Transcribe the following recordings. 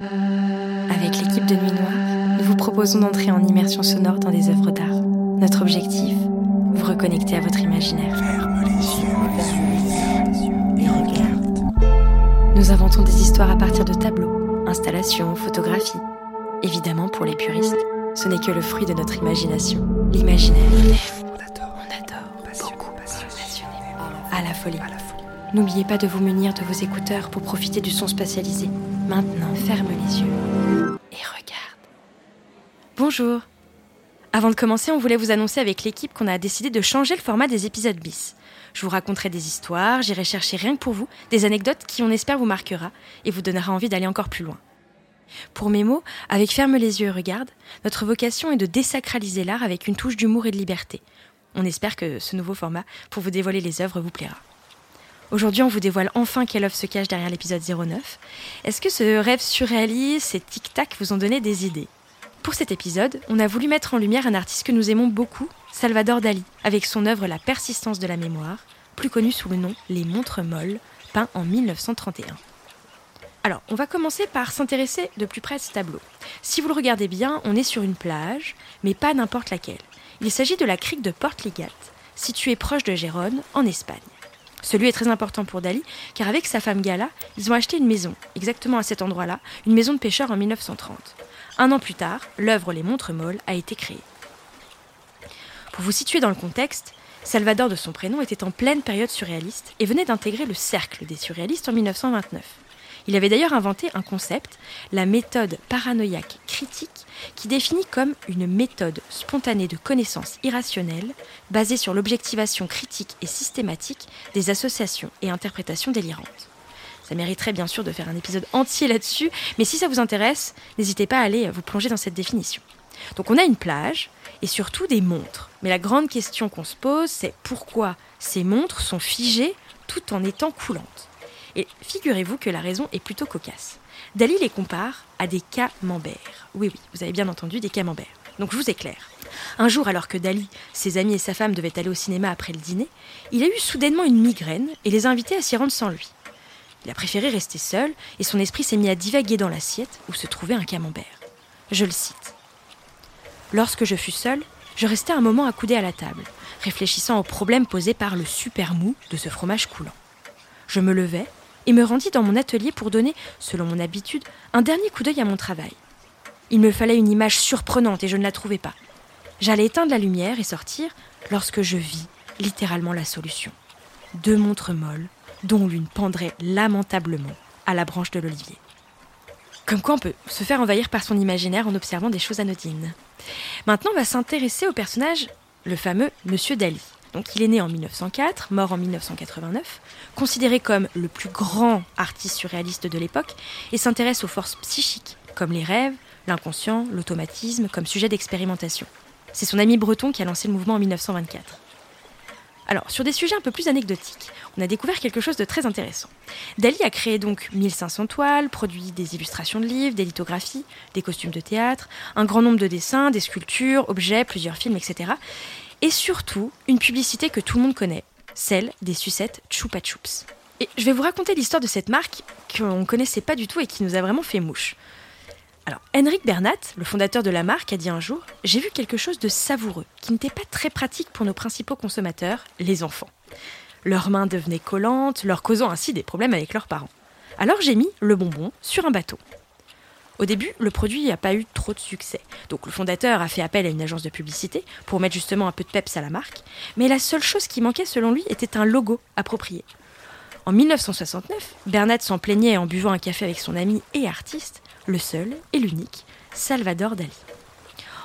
Avec l'équipe de Nuit Noire, nous vous proposons d'entrer en immersion sonore dans des œuvres d'art. Notre objectif Vous reconnecter à votre imaginaire. Ferme les yeux, et regarde. Nous inventons des histoires à partir de tableaux, installations, photographies. Évidemment, pour les puristes, ce n'est que le fruit de notre imagination. L'imaginaire. On adore, On adore. beaucoup, Passionnément. À la folie. N'oubliez pas de vous munir de vos écouteurs pour profiter du son spatialisé. Maintenant, ferme les yeux et regarde. Bonjour. Avant de commencer, on voulait vous annoncer avec l'équipe qu'on a décidé de changer le format des épisodes bis. Je vous raconterai des histoires, j'irai chercher rien que pour vous des anecdotes qui, on espère, vous marquera et vous donnera envie d'aller encore plus loin. Pour mes mots, avec Ferme les yeux et regarde, notre vocation est de désacraliser l'art avec une touche d'humour et de liberté. On espère que ce nouveau format, pour vous dévoiler les œuvres, vous plaira. Aujourd'hui, on vous dévoile enfin quelle œuvre se cache derrière l'épisode 09. Est-ce que ce rêve surréaliste, ces tic-tac vous ont donné des idées? Pour cet épisode, on a voulu mettre en lumière un artiste que nous aimons beaucoup, Salvador Dali, avec son œuvre La persistance de la mémoire, plus connue sous le nom Les montres molles, peint en 1931. Alors, on va commencer par s'intéresser de plus près à ce tableau. Si vous le regardez bien, on est sur une plage, mais pas n'importe laquelle. Il s'agit de la crique de Portligat, située proche de Gérone, en Espagne. Ce lieu est très important pour Dali, car avec sa femme Gala, ils ont acheté une maison, exactement à cet endroit-là, une maison de pêcheurs en 1930. Un an plus tard, l'œuvre Les Montres Molles a été créée. Pour vous situer dans le contexte, Salvador de son prénom était en pleine période surréaliste et venait d'intégrer le cercle des surréalistes en 1929. Il avait d'ailleurs inventé un concept, la méthode paranoïaque critique, qui définit comme une méthode spontanée de connaissance irrationnelle basée sur l'objectivation critique et systématique des associations et interprétations délirantes. Ça mériterait bien sûr de faire un épisode entier là-dessus, mais si ça vous intéresse, n'hésitez pas à aller vous plonger dans cette définition. Donc on a une plage et surtout des montres. Mais la grande question qu'on se pose, c'est pourquoi ces montres sont figées tout en étant coulantes? Et figurez-vous que la raison est plutôt cocasse. Dali les compare à des camemberts. Oui, oui, vous avez bien entendu, des camemberts. Donc je vous éclaire. Un jour, alors que Dali, ses amis et sa femme devaient aller au cinéma après le dîner, il a eu soudainement une migraine et les a invités à s'y rendre sans lui. Il a préféré rester seul et son esprit s'est mis à divaguer dans l'assiette où se trouvait un camembert. Je le cite. Lorsque je fus seul, je restais un moment accoudé à la table, réfléchissant aux problèmes posés par le super mou de ce fromage coulant. Je me levai et me rendis dans mon atelier pour donner, selon mon habitude, un dernier coup d'œil à mon travail. Il me fallait une image surprenante et je ne la trouvais pas. J'allais éteindre la lumière et sortir lorsque je vis littéralement la solution. Deux montres molles, dont l'une pendrait lamentablement à la branche de l'olivier. Comme quoi on peut se faire envahir par son imaginaire en observant des choses anodines. Maintenant, on va s'intéresser au personnage, le fameux Monsieur Dali. Donc, il est né en 1904, mort en 1989, considéré comme le plus grand artiste surréaliste de l'époque, et s'intéresse aux forces psychiques, comme les rêves, l'inconscient, l'automatisme, comme sujet d'expérimentation. C'est son ami breton qui a lancé le mouvement en 1924. Alors, sur des sujets un peu plus anecdotiques, on a découvert quelque chose de très intéressant. Dali a créé donc 1500 toiles, produit des illustrations de livres, des lithographies, des costumes de théâtre, un grand nombre de dessins, des sculptures, objets, plusieurs films, etc. Et surtout, une publicité que tout le monde connaît, celle des sucettes Chupa Chups. Et je vais vous raconter l'histoire de cette marque qu'on ne connaissait pas du tout et qui nous a vraiment fait mouche. Alors, Henrik Bernat, le fondateur de la marque, a dit un jour J'ai vu quelque chose de savoureux, qui n'était pas très pratique pour nos principaux consommateurs, les enfants. Leurs mains devenaient collantes, leur causant ainsi des problèmes avec leurs parents. Alors j'ai mis le bonbon sur un bateau. Au début, le produit n'a pas eu trop de succès. Donc le fondateur a fait appel à une agence de publicité pour mettre justement un peu de peps à la marque. Mais la seule chose qui manquait selon lui était un logo approprié. En 1969, Bernat s'en plaignait en buvant un café avec son ami et artiste, le seul et l'unique, Salvador Dali.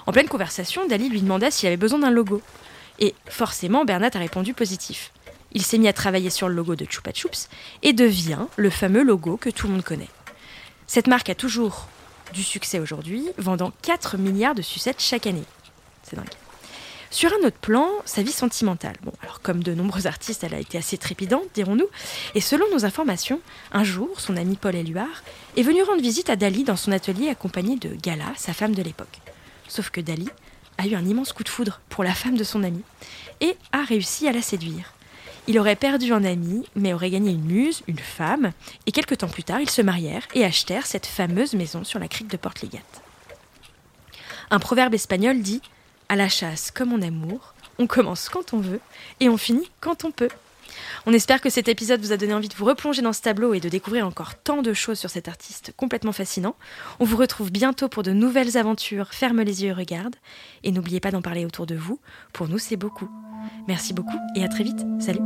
En pleine conversation, Dali lui demanda s'il avait besoin d'un logo. Et forcément, Bernat a répondu positif. Il s'est mis à travailler sur le logo de Chupa Chups et devient le fameux logo que tout le monde connaît. Cette marque a toujours du succès aujourd'hui, vendant 4 milliards de sucettes chaque année. C'est dingue. Sur un autre plan, sa vie sentimentale. Bon, alors comme de nombreux artistes, elle a été assez trépidante, dirons-nous. Et selon nos informations, un jour, son ami Paul Éluard est venu rendre visite à Dali dans son atelier accompagné de Gala, sa femme de l'époque. Sauf que Dali a eu un immense coup de foudre pour la femme de son ami et a réussi à la séduire. Il aurait perdu un ami, mais aurait gagné une muse, une femme, et quelques temps plus tard, ils se marièrent et achetèrent cette fameuse maison sur la crique de Portligat. Un proverbe espagnol dit À la chasse comme en amour, on commence quand on veut et on finit quand on peut. On espère que cet épisode vous a donné envie de vous replonger dans ce tableau et de découvrir encore tant de choses sur cet artiste complètement fascinant. On vous retrouve bientôt pour de nouvelles aventures. Ferme les yeux et regarde. Et n'oubliez pas d'en parler autour de vous. Pour nous, c'est beaucoup. Merci beaucoup et à très vite. Salut